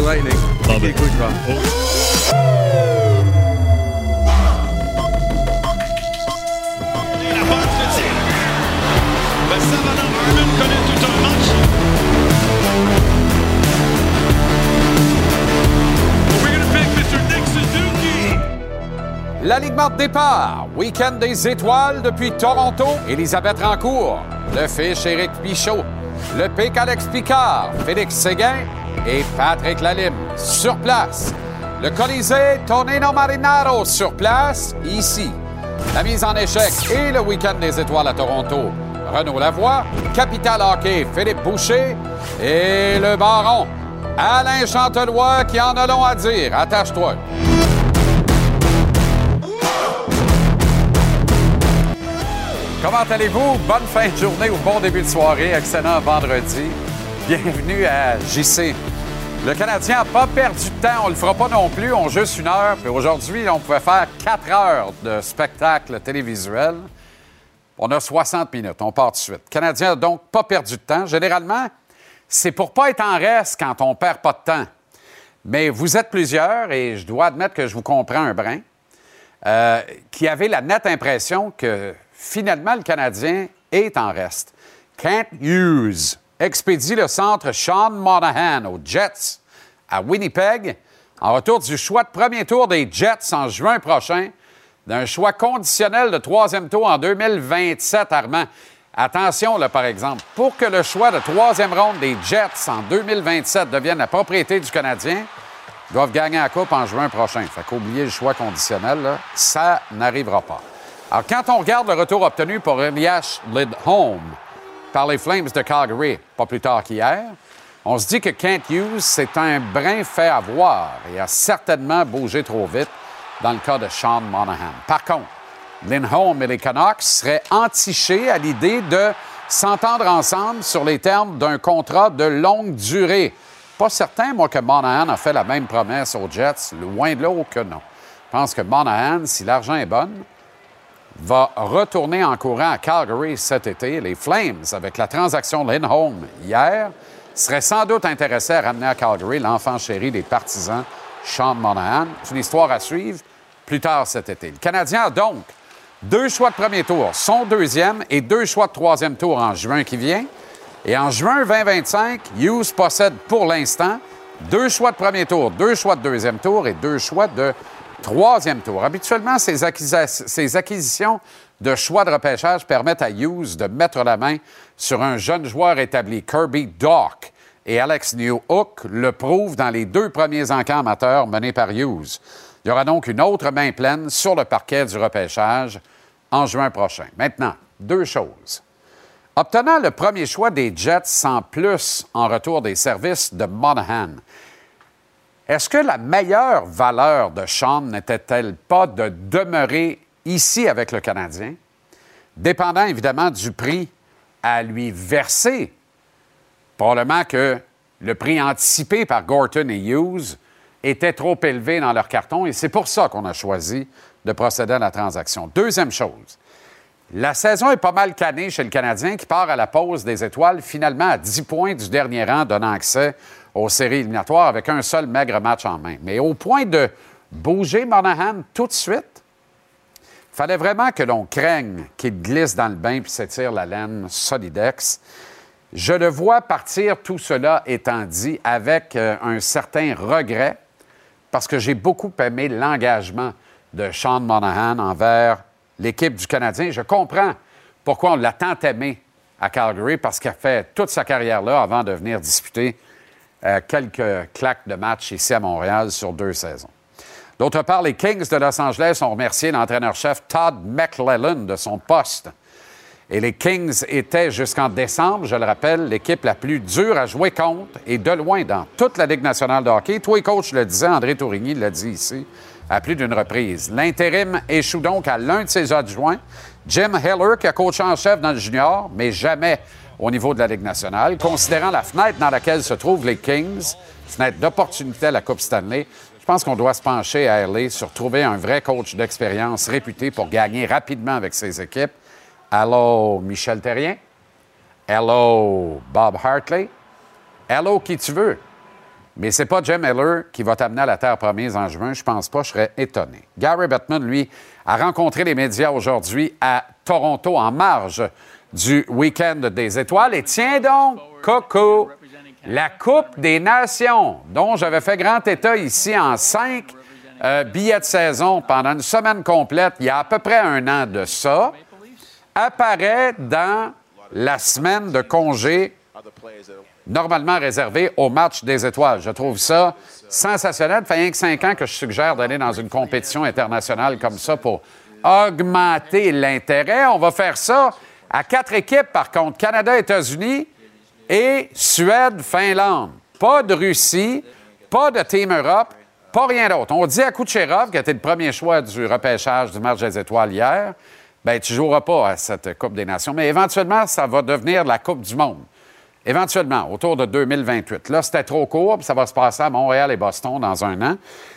Lightning, Love it. Kucherov. La passe de tir. Savannah Harmon connaît tout un match. We're gonna pick Mr. Nick Suzuki. L'alignement de départ, week-end des étoiles depuis Toronto, Elisabeth Rancourt, le fiche Éric Pichot, le pic Alex Picard, Félix Séguin et Patrick Lalime sur place. Le Colisée Tonino Marinaro sur place, ici. La mise en échec et le week-end des étoiles à Toronto. Renaud Lavoie, Capital Hockey, Philippe Boucher et le baron, Alain Chantelois qui en a long à dire. Attache-toi. Comment allez-vous? Bonne fin de journée ou bon début de soirée. Excellent vendredi. Bienvenue à JC. Le Canadien n'a pas perdu de temps. On le fera pas non plus. On juste une heure. Puis aujourd'hui, on pouvait faire quatre heures de spectacle télévisuel. On a 60 minutes. On part tout de suite. Le Canadien n'a donc pas perdu de temps. Généralement, c'est pour pas être en reste quand on perd pas de temps. Mais vous êtes plusieurs et je dois admettre que je vous comprends un brin euh, qui avait la nette impression que finalement le Canadien est en reste. Kent Hughes expédie le centre Sean Monahan aux Jets à Winnipeg en retour du choix de premier tour des Jets en juin prochain, d'un choix conditionnel de troisième tour en 2027, Armand. Attention, là, par exemple, pour que le choix de troisième ronde des Jets en 2027 devienne la propriété du Canadien, ils doivent gagner la Coupe en juin prochain. Fait qu'oublier le choix conditionnel, ça n'arrivera pas. Alors, quand on regarde le retour obtenu pour Elias Lidholm par les Flames de Calgary, pas plus tard qu'hier, on se dit que Kent Hughes, c'est un brin fait avoir et a certainement bougé trop vite dans le cas de Sean Monahan. Par contre, Lindholm et les Canucks seraient entichés à l'idée de s'entendre ensemble sur les termes d'un contrat de longue durée. Pas certain, moi, que Monahan a fait la même promesse aux Jets, loin de là que non. Je pense que Monahan, si l'argent est bon, va retourner en courant à Calgary cet été. Les Flames, avec la transaction Lindholm hier, seraient sans doute intéressés à ramener à Calgary l'enfant chéri des partisans, Sean Monahan. C'est une histoire à suivre plus tard cet été. Le Canadien a donc deux choix de premier tour, son deuxième et deux choix de troisième tour en juin qui vient. Et en juin 2025, Hughes possède pour l'instant deux choix de premier tour, deux choix de deuxième tour et deux choix de troisième tour. Habituellement, ces, acquisitions de choix de repêchage permettent à Hughes de mettre la main sur un jeune joueur établi, Kirby Dock. Et Alex Newhook le prouve dans les deux premiers encans amateurs menés par Hughes. Il y aura donc une autre main pleine sur le parquet du repêchage en juin prochain. Maintenant, deux choses. Obtenant le premier choix des Jets sans plus en retour des services de Monahan, est-ce que la meilleure valeur de Sean n'était-elle pas de demeurer ici avec le Canadien, dépendant évidemment du prix à lui verser? Probablement que le prix anticipé par Gorton et Hughes était trop élevé dans leur carton et c'est pour ça qu'on a choisi de procéder à la transaction. Deuxième chose, la saison est pas mal canée chez le Canadien qui part à la pause des étoiles, finalement à 10 points du dernier rang, donnant accès aux séries éliminatoires avec un seul maigre match en main. Mais au point de bouger Monahan tout de suite, il fallait vraiment que l'on craigne qu'il glisse dans le bain puis s'étire la laine solidex. Je le vois partir, tout cela étant dit, avec euh, un certain regret, parce que j'ai beaucoup aimé l'engagement de Sean Monahan envers l'équipe du Canadien. Je comprends pourquoi on l'a tant aimé à Calgary, parce qu'il a fait toute sa carrière là avant de venir disputer euh, quelques claques de match ici à Montréal sur deux saisons. D'autre part, les Kings de Los Angeles ont remercié l'entraîneur-chef Todd McClellan de son poste. Et les Kings étaient jusqu'en décembre, je le rappelle, l'équipe la plus dure à jouer contre et de loin dans toute la Ligue nationale de hockey. Toi, coach, le disais, André Tourigny l'a dit ici à plus d'une reprise. L'intérim échoue donc à l'un de ses adjoints, Jim Heller, qui a coaché en chef dans le junior, mais jamais au niveau de la Ligue nationale. Considérant la fenêtre dans laquelle se trouvent les Kings, fenêtre d'opportunité à la Coupe Stanley, je pense qu'on doit se pencher à LA sur trouver un vrai coach d'expérience réputé pour gagner rapidement avec ses équipes. Allô, Michel Terrien? Hello, Bob Hartley? Hello, qui tu veux? Mais c'est pas Jim Miller qui va t'amener à la terre promise en juin. Je pense pas, je serais étonné. Gary Bettman, lui, a rencontré les médias aujourd'hui à Toronto en marge du week-end des étoiles. Et tiens donc, Coco, la Coupe des Nations, dont j'avais fait grand état ici en cinq euh, billets de saison pendant une semaine complète, il y a à peu près un an de ça, apparaît dans la semaine de congé normalement réservée au match des étoiles. Je trouve ça sensationnel. Ça fait rien que cinq ans que je suggère d'aller dans une compétition internationale comme ça pour augmenter l'intérêt. On va faire ça à quatre équipes, par contre, Canada, États-Unis et Suède, Finlande. Pas de Russie, pas de Team Europe, pas rien d'autre. On dit à Kucherov, qui a été le premier choix du repêchage du match des étoiles hier, ben tu joueras pas à cette Coupe des Nations. Mais éventuellement, ça va devenir la Coupe du Monde. Éventuellement, autour de 2028. Là, c'était trop court, puis ça va se passer à Montréal et Boston dans un an.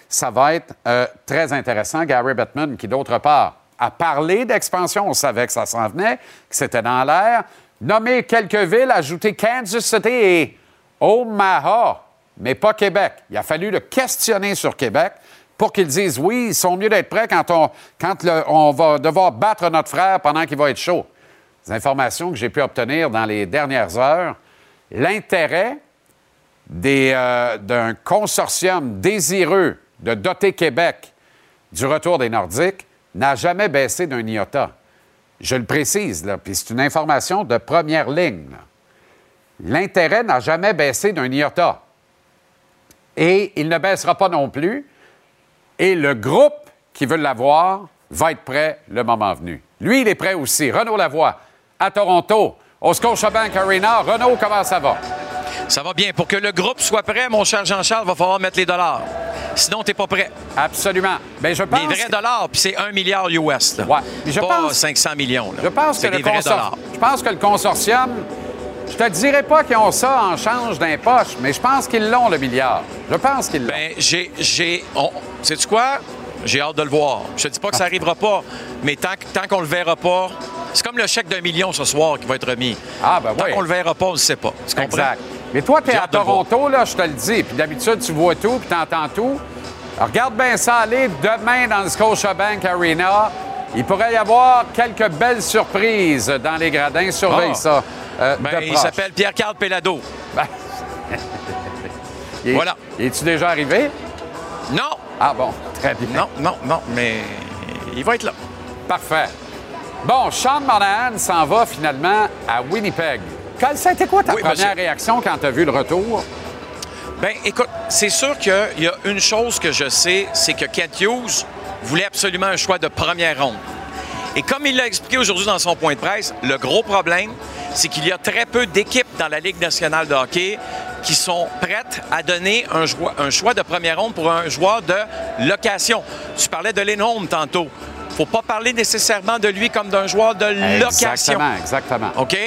Ça va être euh, très intéressant. Gary Bettman, qui d'autre part a parlé d'expansion, on savait que ça s'en venait, que c'était dans l'air, nommé quelques villes, ajouté Kansas City et Omaha, mais pas Québec. Il a fallu le questionner sur Québec pour qu'ils disent oui, ils sont mieux d'être prêts quand, on, quand on va devoir battre notre frère pendant qu'il va être chaud. Les informations que j'ai pu obtenir dans les dernières heures, l'intérêt euh, d'un consortium désireux de doter Québec du retour des Nordiques n'a jamais baissé d'un iota. Je le précise, là, puis c'est une information de première ligne. L'intérêt n'a jamais baissé d'un iota. Et il ne baissera pas non plus. Et le groupe qui veut l'avoir va être prêt le moment venu. Lui, il est prêt aussi. Renaud Lavoie, à Toronto, au Scotiabank Arena. Renaud, comment ça va? Ça va bien. Pour que le groupe soit prêt, mon cher Jean-Charles, il va falloir mettre les dollars. Sinon, tu n'es pas prêt. Absolument. Bien, je pense... Les vrais dollars, puis c'est 1 milliard US. Là. Ouais. je pas pense... 500 millions. Là. Je pense que le vrais consor- dollars. Je pense que le consortium, je te dirais pas qu'ils ont ça en change d'un poche, mais je pense qu'ils l'ont, le milliard. Je pense qu'ils l'ont. Ben, j'ai. j'ai on... Sais-tu quoi? J'ai hâte de le voir. Je te dis pas que ça arrivera pas, mais tant, tant qu'on le verra pas, c'est comme le chèque d'un million ce soir qui va être remis. Ah, ben Tant oui. qu'on le verra pas, on ne sait pas. Tu comprends? Exact. Mais toi, tu es à. Toronto, là, je te le dis. Puis d'habitude, tu vois tout, puis tu entends tout. Alors, regarde bien ça aller demain dans le Scotiabank Arena. Il pourrait y avoir quelques belles surprises dans les gradins. Surveille Ah. ça. euh, Ben, il s'appelle Pierre-Carl Pelado. Il est- Voilà. Es-tu déjà arrivé? Non! Ah bon, très bien. Non, non, non, mais il va être là. Parfait. Bon, Sean Monahan s'en va finalement à Winnipeg. Quelle- Ça a été quoi ta Oui, première réaction quand tu as vu le retour? Ben, écoute, c'est sûr qu'il y a une chose que je sais, c'est que Kent Hughes voulait absolument un choix de première ronde. Et comme il l'a expliqué aujourd'hui dans son point de presse, le gros problème, c'est qu'il y a très peu d'équipes dans la Ligue nationale de hockey qui sont prêtes à donner un, choix- un choix de première ronde pour un joueur de location. Tu parlais de Lindholm tantôt. faut pas parler nécessairement de lui comme d'un joueur de location. Exactement, exactement. OK?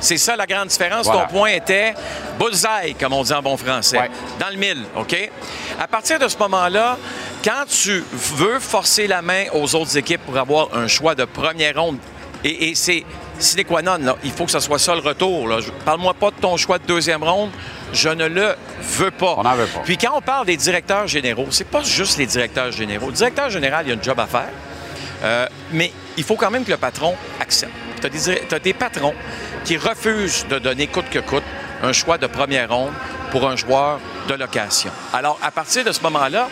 C'est ça la grande différence. Voilà. Ton point était bullseye, comme on dit en bon français, Ouais. dans le mille. OK? À partir de ce moment-là, quand tu veux forcer la main aux autres équipes pour avoir un choix de première ronde, et, et c'est sine qua non, là, il faut que ce soit ça le retour. Parle-moi pas de ton choix de deuxième ronde. Je ne le veux pas. On n'en veut pas. Puis quand on parle des directeurs généraux, c'est pas juste les directeurs généraux. Le directeur général, il y a un job à faire. Euh, mais il faut quand même que le patron accepte. Tu as des, patrons qui refusent de donner coûte que coûte un choix de première ronde pour un joueur de location. Alors, à partir de ce moment-là,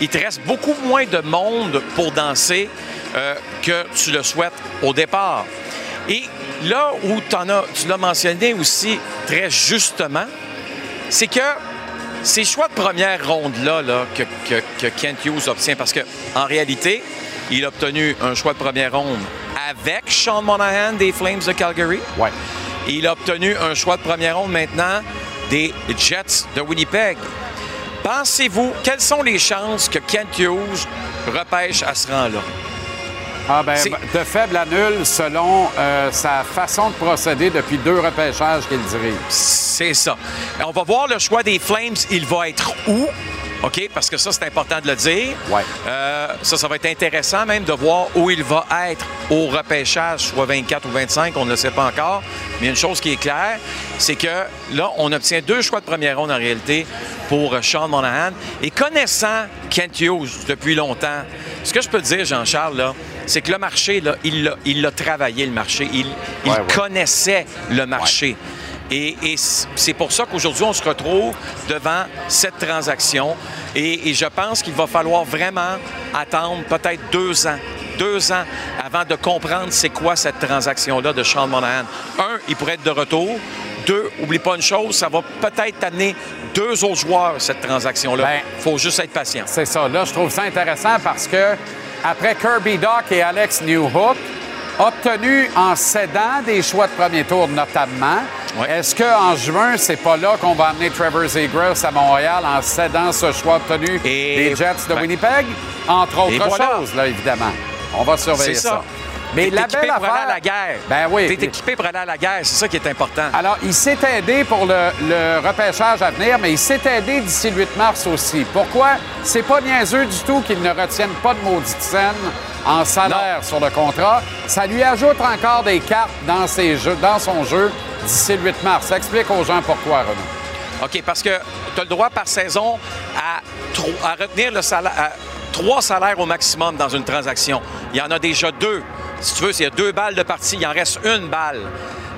il te reste beaucoup moins de monde pour danser euh, que tu le souhaites au départ. Et là où as, tu l'as mentionné aussi très justement, c'est que ces choix de première ronde-là là, que, que- que Kent Hughes obtient, parce qu'en réalité, il a obtenu un choix de première ronde avec Sean Monahan des Flames de Calgary. Ouais. Il a obtenu un choix de première ronde maintenant des Jets de Winnipeg. Pensez-vous, quelles sont les chances que Kent Hughes repêche à ce rang-là? Ah ben, de faible à nul selon euh, sa façon de procéder depuis deux repêchages qu'il dirige. C'est ça. On va voir le choix des Flames. Il va être où? OK? Parce que ça, c'est important de le dire. Ouais. Euh, ça, ça va être intéressant même de voir où il va être au repêchage, soit 24 ou 25, on ne le sait pas encore. Mais une chose qui est claire, c'est que là, on obtient deux choix de première ronde en réalité pour Sean Monahan. Et connaissant Kent Hughes depuis longtemps, ce que je peux te dire, Jean-Charles, là, c'est que le marché, là, il l'a- il l'a travaillé, le marché. Il, il Ouais, ouais. connaissait le marché. Et, et c'est pour ça qu'aujourd'hui, on se retrouve devant cette transaction. Et, et je pense qu'il va falloir vraiment attendre peut-être deux ans. Deux ans avant de comprendre c'est quoi cette transaction-là de Sean Monahan. Un, il pourrait être de retour. Deux, oublie pas une chose, ça va peut-être amener deux autres joueurs, cette transaction-là. Ben, Il faut juste être patient. C'est ça. Là, je trouve ça intéressant parce que après Kirby Doc et Alex Newhook, obtenus en cédant des choix de premier tour notamment, est-ce qu'en juin, c'est pas là qu'on va amener Trevor Zegras à Montréal en cédant ce choix obtenu Et- des Jets de ben- Winnipeg? Entre autres voilà. choses, là, évidemment. On va surveiller ça. ça. Mais la équipé belle pour aller à la guerre. Ben oui. T'es équipé pour aller à la guerre, c'est ça qui est important. Alors, il s'est aidé pour le, le repêchage à venir, mais il s'est aidé d'ici le 8 mars aussi. Pourquoi? C'est pas niaiseux du tout qu'il ne retienne pas de maudite scène en salaire sur le contrat. Ça lui ajoute encore des cartes dans, ses jeux, dans son jeu d'ici le 8 mars. Explique aux gens pourquoi, Renaud. OK, parce que tu as le droit par saison à, retenir le salaire, à trois salaires au maximum dans une transaction. Il y en a déjà deux. Si tu veux, s'il y a deux balles de partie, il en reste une balle.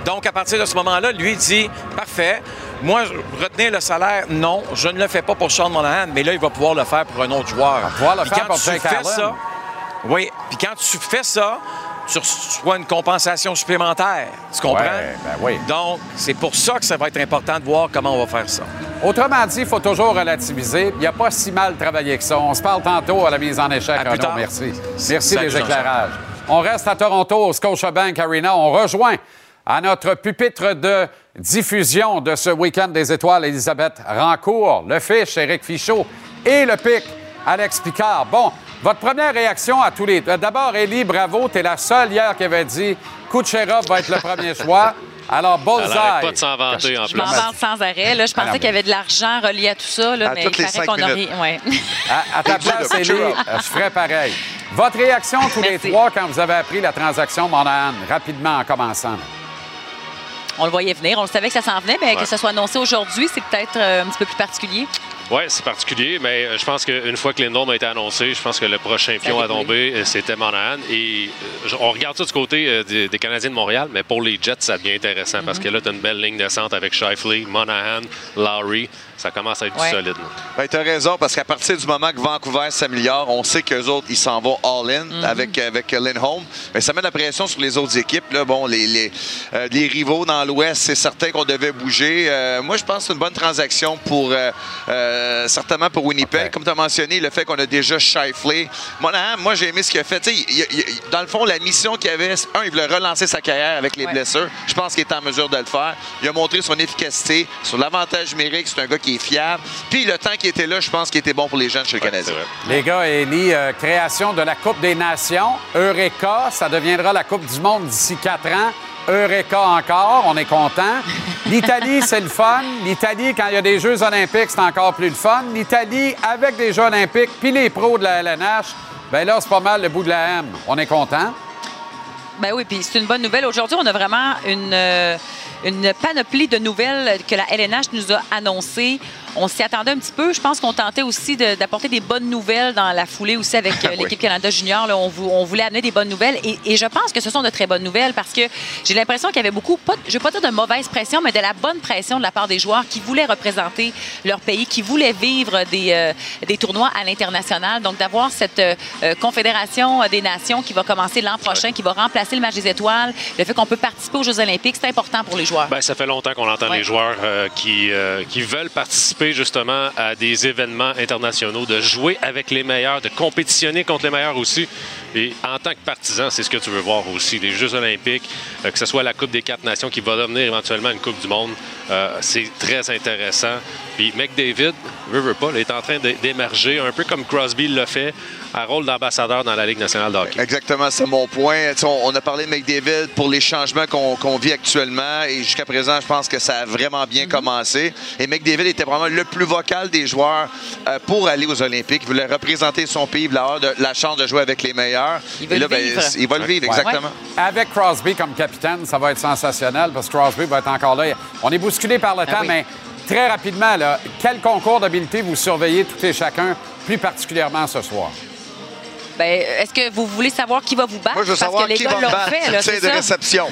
Donc, à partir de ce moment-là, lui dit Parfait, moi, retenir le salaire, non, je ne le fais pas pour Sean Monahan, mais là, il va pouvoir le faire pour un autre joueur. pouvoir le Puis faire quand pour tu fais ça, oui, puis quand tu fais ça, tu reçois une compensation supplémentaire. Tu comprends? Ouais, ben oui. Donc, c'est pour ça que ça va être important de voir comment on va faire ça. Autrement dit, il faut toujours relativiser. Il n'y a pas si mal travaillé que ça. On se parle tantôt à la mise en échec, À plus tard. Merci. Merci des éclairages. On reste à Toronto, au Scotiabank Arena. On rejoint à notre pupitre de diffusion de ce week-end des étoiles, Elisabeth Rancourt, le fiche, Éric Fichaud et le pic, Alex Picard. Bon, votre première réaction à tous les... D'abord, Élie, bravo. Tu es la seule hier qui avait dit Kucherov va être le premier choix. Alors, Bullseye. pas de s'en vanter en Je plus. m'en vante sans arrêt. Là. Je Ah pensais qu'il y avait de l'argent relié à tout ça, là, À mais il les paraît qu'on a minutes. rien. Ouais. À, à ta place, Kucherov. euh, je ferais pareil. Votre réaction tous les trois quand vous avez appris la transaction Monahan, rapidement en commençant. On le voyait venir, on le savait que ça s'en venait, mais Ouais. que ce soit annoncé aujourd'hui, c'est peut-être euh, un petit peu plus particulier. Oui, c'est particulier, mais euh, je pense qu'une fois que Lindholm a été annoncé, je pense que le prochain pion à tomber, c'était Monahan. Et euh, on regarde ça du côté euh, des, des Canadiens de Montréal, mais pour les Jets, ça devient intéressant parce Mhm. que là, tu as une belle ligne de centre avec Shifley, Monahan, Lowry. Ça commence à être Ouais. du solide. Ben, tu as raison, parce qu'à partir du moment que Vancouver s'améliore, on sait qu'eux autres, ils s'en vont all-in Mhm. avec, avec Lindholm. Mais ça met la pression sur les autres équipes. Là. Bon, les, les, euh, les rivaux dans l'Ouest, c'est certain qu'on devait bouger. Euh, moi, je pense que c'est une bonne transaction pour euh, euh, certainement pour Winnipeg. Comme tu as mentionné, le fait qu'on a déjà Shifley. Monahan, moi, j'ai aimé ce qu'il a fait. Il- il- dans le fond, la mission qu'il avait, c'est, un, il voulait relancer sa carrière avec les Ouais. blessures. Je pense qu'il est en mesure de le faire. Il a montré son efficacité sur l'avantage numérique. C'est un gars qui est fiable. Puis le temps qui était là, je pense qu'il était bon pour les jeunes chez le Ouais, Canadien. Les gars, Élie, euh, création de la Coupe des Nations. Eureka, ça deviendra la Coupe du Monde d'ici quatre ans. Eureka encore, on est content. L'Italie, c'est le fun. L'Italie, quand il y a des Jeux olympiques, c'est encore plus le fun. L'Italie, avec des Jeux olympiques, puis les pros de la LNH, bien là, c'est pas mal le bout de la M. On est content. Ben oui, puis c'est une bonne nouvelle. Aujourd'hui, on a vraiment une, euh, une panoplie de nouvelles que la LNH nous a annoncées. On s'y attendait un petit peu. Je pense qu'on tentait aussi de- d'apporter des bonnes nouvelles dans la foulée aussi avec euh, l'équipe Canada Junior. Là, on, vou- on voulait amener des bonnes nouvelles et, et je pense que ce sont de très bonnes nouvelles parce que j'ai l'impression qu'il y avait beaucoup, pas, je ne vais pas dire de mauvaise pression, mais de la bonne pression de la part des joueurs qui voulaient représenter leur pays, qui voulaient vivre des, euh, des tournois à l'international. Donc d'avoir cette euh, confédération des nations qui va commencer l'an prochain, qui va remplacer le match des étoiles, le fait qu'on peut participer aux Jeux olympiques, c'est important pour les joueurs. Ben, ça fait longtemps qu'on entend Ouais. les joueurs qui, qui veulent participer justement à des événements internationaux, de jouer avec les meilleurs, de compétitionner contre les meilleurs aussi. Et en tant que partisan, c'est ce que tu veux voir aussi. Les Jeux olympiques, euh, que ce soit la Coupe des quatre nations qui va devenir éventuellement une Coupe du monde, euh, c'est très intéressant. Puis McDavid, veut, veut pas, il est en train d'é- d'émerger, un peu comme Crosby l'a fait, un rôle d'ambassadeur dans la Ligue nationale de hockey. Exactement, c'est mon point. On, on a parlé de McDavid pour les changements qu'on vit actuellement et jusqu'à présent, je pense que ça a vraiment bien commencé. Et McDavid était vraiment le plus vocal des joueurs euh, pour aller aux Olympiques. Il voulait représenter son pays, il voulait avoir de- la chance de jouer avec les meilleurs. Il veut Et là, le vivre. il va le vivre, Ouais. exactement. Avec Crosby comme capitaine, ça va être sensationnel parce que Crosby va être encore là. On est bousculé par le temps, oui. mais très rapidement, là, quel concours d'habileté vous surveillez tout et chacun, plus particulièrement ce soir? Ben, Est-ce que vous voulez savoir qui va vous battre? Moi, je veux Parce savoir que les qui gars va me battre. fait, là, Tir c'est de ça? réception.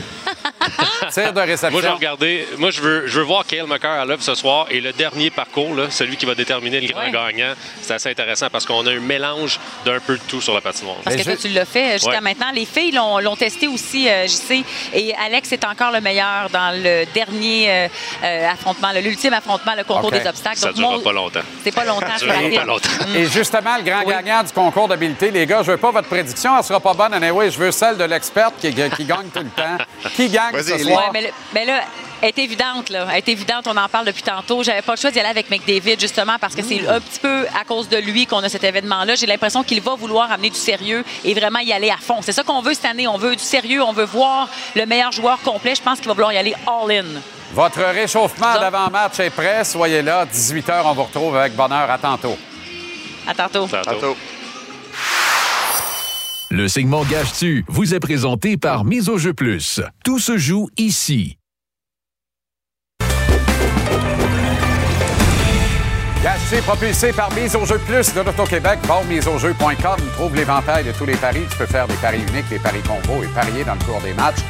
Tir de réception. Moi, je vais regarder. Moi, je veux, je veux voir Kale McCarr à l'œuvre ce soir. Et le dernier parcours, là, celui qui va déterminer le grand Ouais. gagnant, c'est assez intéressant parce qu'on a un mélange d'un peu de tout sur la patinoire. Parce que Mais toi, je- tu l'as fait jusqu'à Ouais. maintenant. Les filles l'ont l'ont testé aussi, euh, JC. Et Alex est encore le meilleur dans le dernier euh, euh, affrontement, le- l'ultime affrontement, le concours des obstacles. Ça Donc, durera mon- pas longtemps. C'est pas longtemps, Ça durera pas longtemps. Et justement, le grand Oui. gagnant du concours d'habileté, les gars, je veux pas votre prédiction, elle sera pas bonne. Anyway, je veux celle de l'experte qui, qui gagne tout le temps. Qui gagne Vas-y, ce soir? Ouais, mais, le- mais là, elle est évidente, là. Elle est évidente, on en parle depuis tantôt. J'avais pas le choix d'y aller avec McDavid, justement, parce que c'est un petit peu à cause de lui qu'on a cet événement-là. J'ai l'impression qu'il va vouloir amener du sérieux et vraiment y aller à fond. C'est ça qu'on veut cette année. On veut du sérieux, on veut voir le meilleur joueur complet. Je pense qu'il va vouloir y aller all-in. Votre réchauffement d'avant-match est prêt. Soyez là. 18h, on vous retrouve avec bonheur. À tantôt. À tantôt. Tantôt. Tantôt. Le segment Gage-tu vous est présenté par Mise au jeu plus. Tout se joue ici. Gâché, propulsé par Mise au jeu plus de l'Auto-Québec. Miseaujeu.com. Trouve l'éventail de tous les paris. Tu peux faire des paris uniques, des paris combos et parier dans le cours des matchs.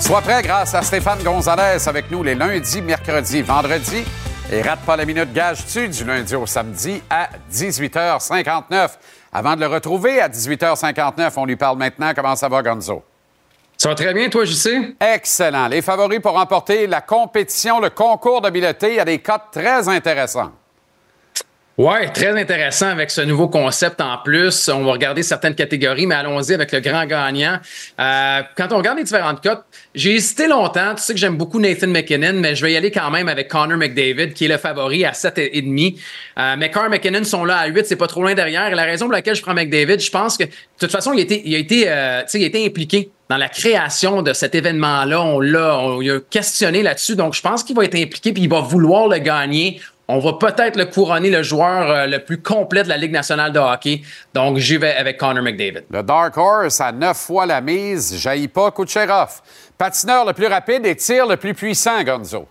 Sois prêt grâce à Stéphane Gonzalez avec nous les lundis, mercredis, vendredis. Et rate pas la minute gage-tu du lundi au samedi à 18h59. Avant de le retrouver à 18h59, on lui parle maintenant. Comment ça va, Gonzo? Ça va très bien, toi, JC? Excellent. Les favoris pour remporter la compétition, le concours d'habileté, il y a des cotes très intéressants. Ouais, très intéressant avec ce nouveau concept en plus. On va regarder certaines catégories, mais allons-y avec le grand gagnant. Euh, quand on regarde les différentes cotes, j'ai hésité longtemps. Tu sais que j'aime beaucoup Nathan McKinnon, mais je vais y aller quand même avec Connor McDavid, qui est le favori à 7,5. Euh, McCarr et McKinnon sont là à 8, c'est pas trop loin derrière. Et la raison pour laquelle je prends McDavid, je pense que de toute façon, il a été, il a été, euh, il a été impliqué dans la création de cet événement-là. On l'a, on a questionné là-dessus. Donc, je pense qu'il va être impliqué puis il va vouloir le gagner. On va peut-être le couronner le joueur euh, le plus complet de la Ligue nationale de hockey. Donc, j'y vais avec Connor McDavid. Le Dark Horse à neuf fois la mise, jaillit pas Kucherov. Patineur le plus rapide et tir le plus puissant, Gonzo.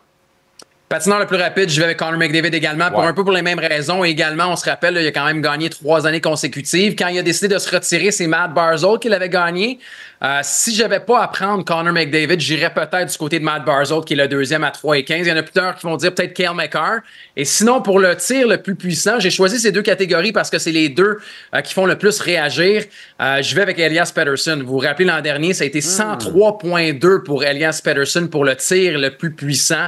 Patineur le plus rapide, je vais avec Connor McDavid également, pour un peu pour les mêmes raisons. Également, on se rappelle, là, il a quand même gagné trois années consécutives. Quand il a décidé de se retirer, c'est Matt Barzell qui l'avait gagné. Euh, si j'avais pas à prendre Connor McDavid, j'irais peut-être du côté de Matt Barzell, qui est le deuxième à 3 et 15. Il y en a plusieurs qui vont dire peut-être Kale McCarr. Et sinon, pour le tir le plus puissant, j'ai choisi ces deux catégories parce que c'est les deux euh, qui font le plus réagir. Euh, je vais avec Elias Pettersson. Vous vous rappelez l'an dernier, ça a été 103.2 pour Elias Pettersson pour le tir le plus puissant.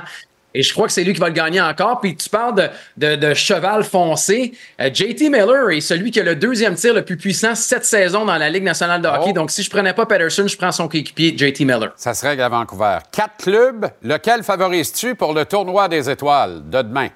Et je crois que c'est lui qui va le gagner encore. Puis tu parles de, de, de cheval foncé. Euh, JT Miller est celui qui a le deuxième tir le plus puissant cette saison dans la Ligue nationale de hockey. Oh. Donc si je prenais pas Patterson, je prends son coéquipier JT Miller. Ça se règle à Vancouver. Quatre clubs, lequel favorises-tu pour le tournoi des étoiles de demain?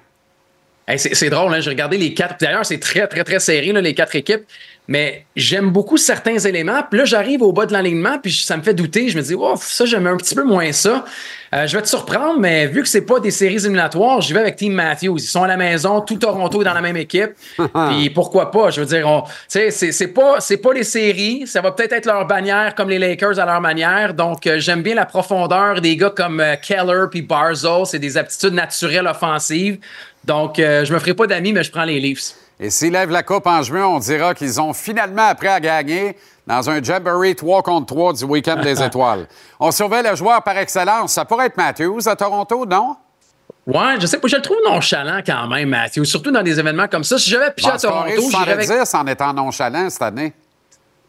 Hey, c'est drôle, hein? j'ai regardé les quatre. D'ailleurs, c'est très, très, très serré, là, les quatre équipes. Mais j'aime beaucoup certains éléments. Puis là, j'arrive au bas de l'alignement, puis ça me fait douter. Je me dis, oh, ça, j'aime un petit peu moins ça. Euh, je vais te surprendre, mais vu que c'est pas des séries éliminatoires, j'y vais avec Team Matthews. Ils sont à la maison, tout Toronto est dans la même équipe. puis pourquoi pas? Je veux dire, on- tu sais, c'est pas, c'est pas les séries. Ça va peut-être être leur bannière comme les Lakers à leur manière. Donc, euh, j'aime bien la profondeur des gars comme euh, Keller puis Barzell. C'est des aptitudes naturelles offensives. Donc, euh, je me ferai pas d'amis, mais je prends les Leafs. Et s'ils lèvent la coupe en juin, on dira qu'ils ont finalement appris à gagner dans un Jamboree 3 contre 3 du Week-end des étoiles. On surveille le joueur par excellence. Ça pourrait être Matthews à Toronto, non? Ouais, je sais pas, je le trouve nonchalant quand même, Mathieu. Surtout dans des événements comme ça. Si j'avais piché Bon, à Toronto, j'irais avec. 70 en étant nonchalant cette année.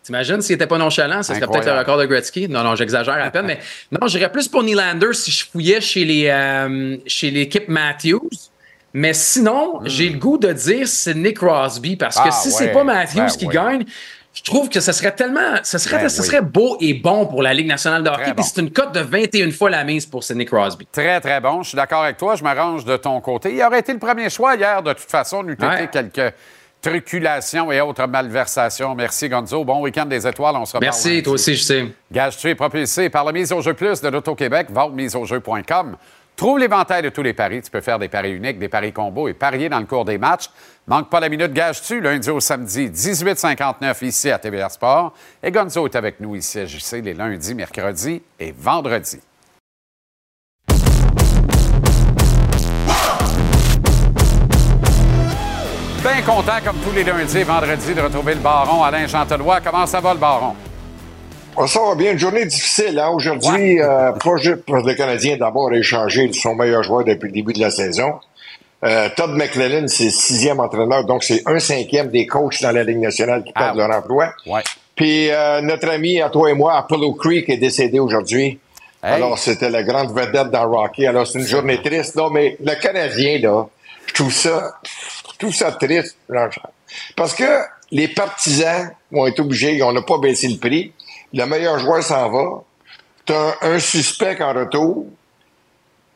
T'imagines s'il était pas nonchalant, ça serait peut-être le record de Gretzky. Non, non, j'exagère à peine, mais non, j'irais plus pour Nylander si je fouillais chez les euh, chez l'équipe Matthews. Mais sinon, j'ai le goût de dire c'est Nick Crosby parce que Hmm. Ah, si ouais. c'est pas Matthews Ben qui ouais. gagne, je trouve que ce serait tellement. Ce serait, Ben ce oui. serait beau et bon pour la Ligue nationale de hockey. Puis c'est une cote de 21 fois la mise pour Sidney Crosby. Très, très bon. Je suis d'accord avec toi. Je m'arrange de ton côté. Il aurait été le premier choix hier, de toute façon. Nous Ouais. été quelques truculations et autres malversations. Merci, Gonzo. Bon week-end des étoiles. On se reparle. Merci, toi aussi, je sais. Gage-tu est propulsé par la mise au jeu plus de l'Auto-Québec, vente miseaujeu.com. Trouve l'éventail de tous les paris. Tu peux faire des paris uniques, des paris combos et parier dans le cours des matchs. Manque pas la minute Gage-tu, lundi au samedi, 18h59 ici à TVR Sport. Et Gonzo est avec nous ici à JC les lundis, mercredis et vendredis. Bien content, comme tous les lundis et vendredis, de retrouver le baron Alain Chantelois. Comment ça va, le baron? Ça va bien, une journée difficile. Hein? Aujourd'hui, euh, pas juste le Canadien d'abord échangé son meilleur joueur depuis le début de la saison. Euh, Todd McLellan, c'est le sixième entraîneur, donc c'est un cinquième des coachs dans la Ligue nationale qui perdent Ah. leur emploi. Ouais. Puis euh, notre ami, à toi et moi, Apollo Creek est décédé aujourd'hui. Hey. Alors, c'était la grande vedette dans Rocky. Alors, c'est une journée triste. Non, mais le Canadien, là, je trouve ça, je trouve ça triste. Parce que les partisans vont être obligés, on n'a pas baissé le prix. Le meilleur joueur s'en va. T'as un, un suspect en retour.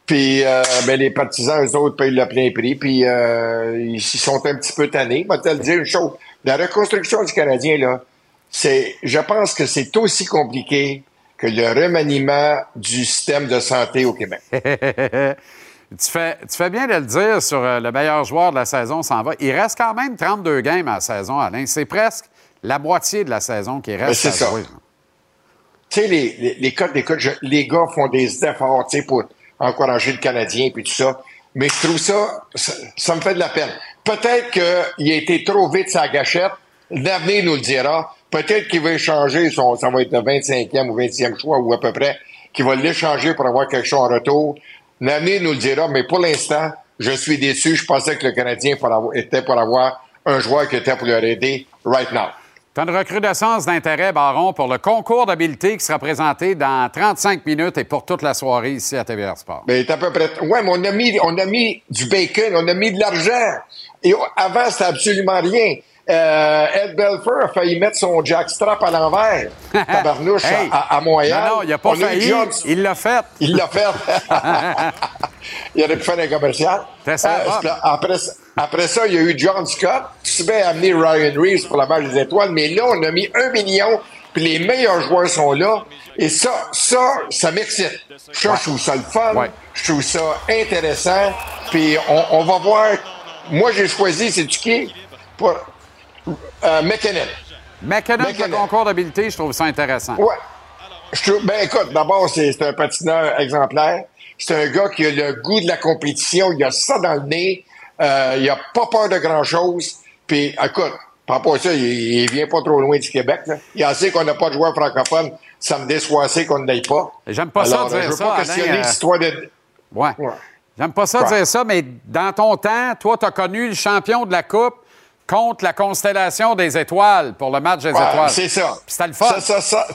Puis euh, ben, les partisans, eux autres, payent le plein prix. Puis euh, ils sont un petit peu tannés. Je vais te le dire une chose. La reconstruction du Canadien, là, c'est, je pense que c'est aussi compliqué que le remaniement du système de santé au Québec. Tu fais, tu fais bien de le dire sur euh, le meilleur joueur de la saison s'en va. Il reste quand même 32 games à la saison, Alain. C'est presque la moitié de la saison qui reste Ben, à c'est ça. jouer. Tu sais, les, les, les codes d'écoute, les gars font des efforts, tu sais, pour encourager le Canadien puis tout ça. Mais je trouve ça, ça, ça me fait de la peine. Peut-être qu'il a été trop vite sa gâchette. L'avenir nous le dira. Peut-être qu'il va échanger son, ça va être le 25e ou 20e choix ou à peu près, qu'il va l'échanger pour avoir quelque chose en retour. L'avenir nous le dira, mais pour l'instant, je suis déçu. Je pensais que le Canadien était pour avoir un joueur qui était pour leur aider right now. Tu as une recrudescence d'intérêt, Baron, pour le concours d'habileté qui sera présenté dans 35 minutes et pour toute la soirée ici à TVR Sport. C'est à peu près. Ouais, mais on a mis, on a mis du bacon, on a mis de l'argent. Et avant, c'était absolument rien. Euh, Ed Belfer a failli mettre son jackstrap à l'envers. Tabarnouche Hey! à, à Montréal. Non, non, il n'a pas On failli. Il l'a fait. Il l'a fait. il aurait pu faire un commercial. Euh, après, après ça, il y a eu John Scott qui bien amené Ryan Reeves pour la match des étoiles. Mais là, on a mis un million, puis les meilleurs joueurs sont là. Et ça, ça, ça m'excite. Je trouve ça le fun. Ouais. Je trouve ça intéressant. Puis on, on va voir. Moi, j'ai choisi, c'est qui? Pour euh, McKinnon. McKinnon, le concours d'habileté, je trouve ça intéressant. Ouais. Je ben écoute, d'abord, c'est un patineur exemplaire. C'est un gars qui a le goût de la compétition. Il a ça dans le nez. Euh, il a pas peur de grand-chose. Puis, écoute, par rapport à ça, il, il vient pas trop loin du Québec. Là. Il a assez qu'on n'a pas de joueur francophone. Ça me déçoit assez qu'on ne l'aille pas. J'aime pas ça Alors, dire je veux ça, pas questionner euh, l'histoire de... Ouais. Ouais. J'aime pas ça Ouais. dire ça, mais dans ton temps, toi, tu as connu le champion de la Coupe contre la constellation des étoiles pour le match des Ouais, étoiles. c'est ça. C'était le fun. Ça, ça, ça,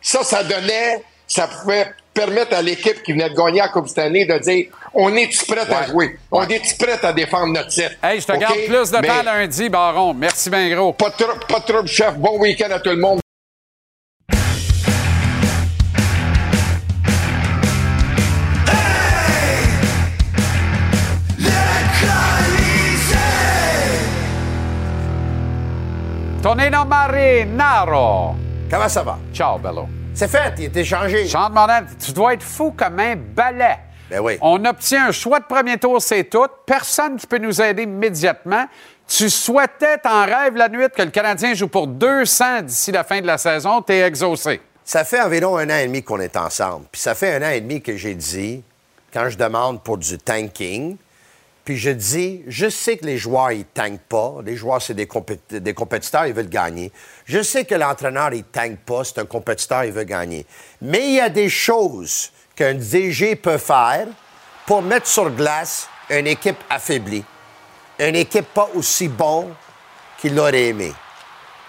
ça, ça, donnait, ça pouvait permettre à l'équipe qui venait de gagner la Coupe Stanley de dire on est-tu prête à Ouais. jouer? On est-tu prête à défendre notre titre? Hey, je te garde plus de temps lundi, Baron. Merci bien gros. Pas de, trou- pas de trouble, chef. Bon week-end à tout le monde. Tonino Marinaro. Comment ça va? Ciao, Bello. C'est fait, il est échangé. Chante tu dois être fou comme un balai. Ben oui. On obtient un choix de premier tour, c'est tout. Personne qui peut nous aider immédiatement. Tu souhaitais, t'en rêves la nuit, que le Canadien joue pour 200 d'ici la fin de la saison. T'es exaucé. Ça fait environ un an et demi qu'on est ensemble. Puis ça fait un an et demi que j'ai dit, quand je demande pour du tanking, puis je dis, je sais que les joueurs, ils tankent pas. Les joueurs, c'est des, compét- des compétiteurs, ils veulent gagner. Je sais que l'entraîneur, il tank pas, c'est un compétiteur, il veut gagner. Mais il y a des choses qu'un DG peut faire pour mettre sur glace une équipe affaiblie, une équipe pas aussi bonne qu'il l'aurait aimé.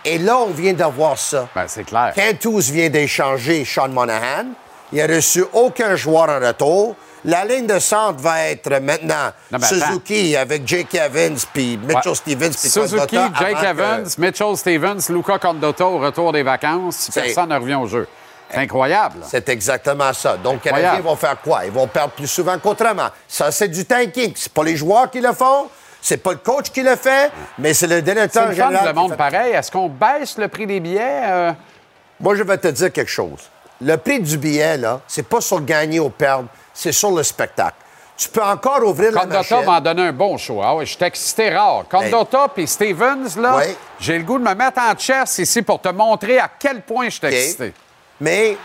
Et là, on vient d'avoir ça. Ben, c'est clair. Cantus vient d'échanger Sean Monahan. Il a reçu aucun joueur en retour. La ligne de centre va être maintenant Non, Suzuki avec Jake Evans, puis Mitchell Ouais. Stevens, puis Suzuki, Jake que- Evans, Mitchell Stevens, Luca Condotta au retour des vacances. si C'est- Personne ne revient au jeu. C'est incroyable. C'est exactement ça. Donc, les. Canadiens vont faire quoi? Ils vont perdre plus souvent qu'autrement. Ça, c'est du tanking. C'est pas les joueurs qui le font, c'est pas le coach qui le fait, mais c'est le C'est directeur le général. le qui monde fait- pareil. Est-ce qu'on baisse le prix des billets? Euh, Moi, je vais te dire quelque chose. Le prix du billet, là, c'est pas sur gagner ou perdre, c'est sur le spectacle. Tu peux encore ouvrir la Condotta machine. va en donner un bon show. Ah oui, je suis excité rare. Condotta puis Stevens, là, Oui. j'ai le goût de me mettre en chess ici pour te montrer à quel point je suis OK. excité. Mais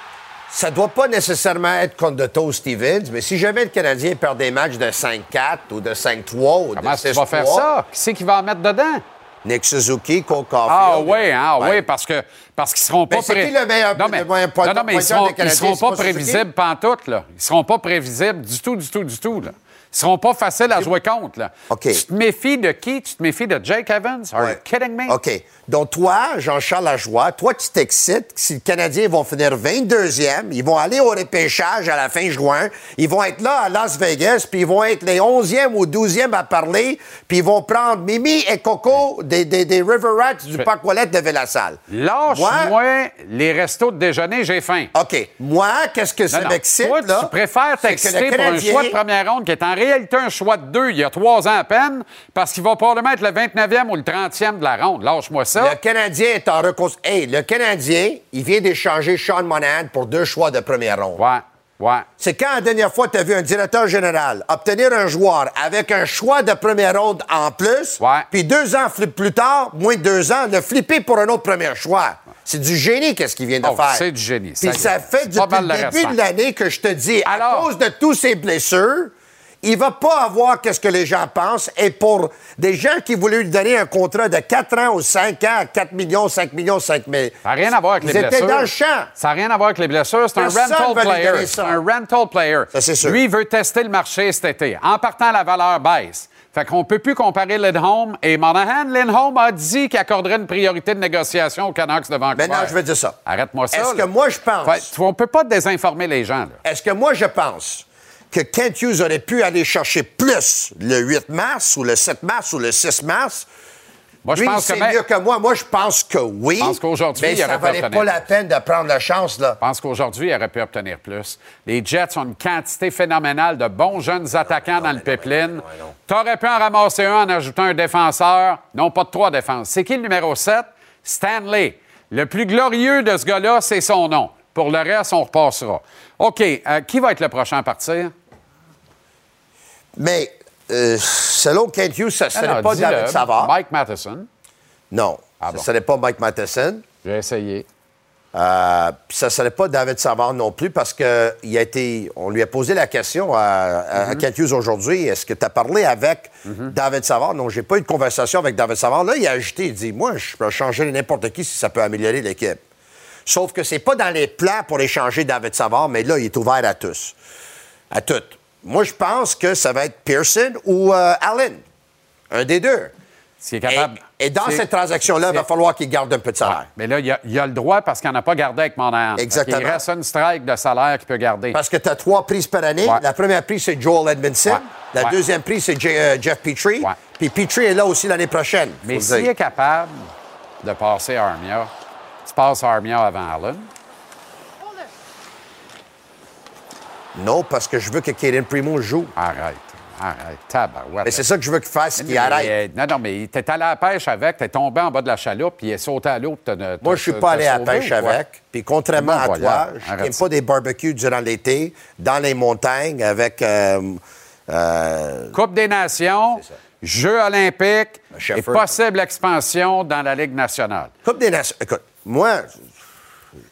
ça doit pas nécessairement être Condotta ou Stevens, mais si jamais le Canadien perd des matchs de 5-4 ou de 5-3 ou Comment de tu vas faire 6-3, ça? Qui c'est qui va en mettre dedans? Nick Suzuki, Cole Caulfield. Ah oui, hein, Ouais. oui, parce que parce qu'ils seront pas Ben, c'est qui le meilleur- non, mais, le meilleur pointeur- non, non, mais ils seront, ils seront pas prévisibles pantoute, là. Ils seront pas prévisibles du tout, du tout, du tout, là. Ils seront pas faciles à jouer contre, là. OK. Tu te méfies de qui? Tu te méfies de Jake Evans? Are Ouais. you kidding me? OK. Donc, toi, Jean-Charles Lajoie, toi, tu t'excites si les Canadiens vont finir 22e, ils vont aller au repêchage à la fin juin, ils vont être là à Las Vegas, puis ils vont être les 11e ou 12e à parler, puis ils vont prendre Mimi et Coco des, des, des River Rats du parc Ouellet de Villassal. Lâche-moi les restos de déjeuner, j'ai faim. OK. Moi, qu'est-ce que ça Non, m'excite, là? tu préfères t'exciter pour un choix de première ronde qui est en réalité un choix de deux il y a trois ans à peine, parce qu'il va probablement être le 29e ou le 30e de la ronde. Lâche-moi ça. Le Canadien est en reconstruction. Hey, le Canadien, il vient d'échanger Sean Monahan pour deux choix de première ronde. Ouais, ouais. C'est quand la dernière fois tu as vu un directeur général obtenir un joueur avec un choix de première ronde en plus, puis deux ans plus tard, moins de deux ans, le flipper pour un autre premier choix. C'est du génie, qu'est-ce qu'il vient de Oh, faire. c'est du génie. Puis Ça ça fait depuis le début de l'année que je te dis, à Alors- cause de tous ces blessures, il va pas avoir qu'est-ce que les gens pensent. Et pour des gens qui voulaient lui donner un contrat de 4 ans ou 5 ans, 4 millions, 5 millions, 5 000. Ça n'a rien à voir avec les blessures. dans le champ. Ça n'a rien à voir avec les blessures. C'est un rental player. C'est un rental player. Ça, c'est sûr. Lui, il veut tester le marché cet été. En partant, la valeur baisse. Fait qu'on peut plus comparer Lindholm et Monahan. Lindholm a dit qu'il accorderait une priorité de négociation aux Canucks de Vancouver. Maintenant, je vais dire ça. Arrête-moi ça. Est-ce que moi, je pense... Fait, on peut pas désinformer les gens. Est-ce que moi, je pense que Kent Hughes aurait pu aller chercher plus le 8 mars ou le 7 mars ou le 6 mars? Moi, je pense que même- mieux que moi. Moi, je pense que oui. Je pense qu'aujourd'hui, mais il ça valait pas la plus. peine de prendre la chance, là. Je pense qu'aujourd'hui, il aurait pu obtenir plus. Les Jets ont une quantité phénoménale de bons jeunes attaquants dans le pipeline. Tu aurais pu en ramasser un en ajoutant un défenseur. Non, pas de trois défenses. C'est qui le numéro 7? Stanley. Le plus glorieux de ce gars-là, c'est son nom. Pour le reste, on repassera. OK. euh, qui va être le prochain à partir? Mais euh, selon Kent Hughes, ça ne serait non, pas. David Savard. Mike Matheson. Non, Ah ça bon. ne serait pas Mike Matheson. J'ai essayé. Euh, puis ça ne serait pas David Savard non plus parce que il a été, on lui a posé la question à, à- à Kent Hughes aujourd'hui. Est-ce que tu as parlé avec David Savard? Non, j'ai pas eu de conversation avec David Savard. Là, il a ajouté, il dit, moi, je peux changer n'importe qui si ça peut améliorer l'équipe. Sauf que c'est pas dans les plans pour échanger David Savard, mais là, il est ouvert à tous. À toutes. Moi, je pense que ça va être Pearson ou euh, Allen. Un des deux. Est Et, capable. et dans cette transaction-là, il va falloir qu'il garde un peu de salaire. Mais là, il a, il a le droit parce qu'il n'en a pas gardé avec Monahan. Exactement. Il reste une strike de salaire qu'il peut garder. Parce que tu as trois prises par année. Ouais. La première prise, c'est Joel Edmondson. Ouais. La deuxième prise, c'est euh, Jeff Petrie. Puis Petrie est là aussi l'année prochaine. Mais s'il est capable de passer Armia, tu passes Armia avant Allen. Non, parce que je veux que Kaden Primo joue. Arrête. Arrête. Tabarouette. Mais c'est ça que je veux qu'il fasse, qu'il arrête. euh, non, non, mais t'es allé à la pêche avec, t'es tombé en bas de la chaloupe, puis il est sauté à l'eau. Moi, je suis pas allé à la pêche avec. Puis contrairement à toi, je n'aime pas des barbecues durant l'été, dans les montagnes, avec... euh, euh, Coupe des Nations, Jeux olympiques et possible expansion dans la Ligue nationale. Coupe des Nations. Écoute, moi,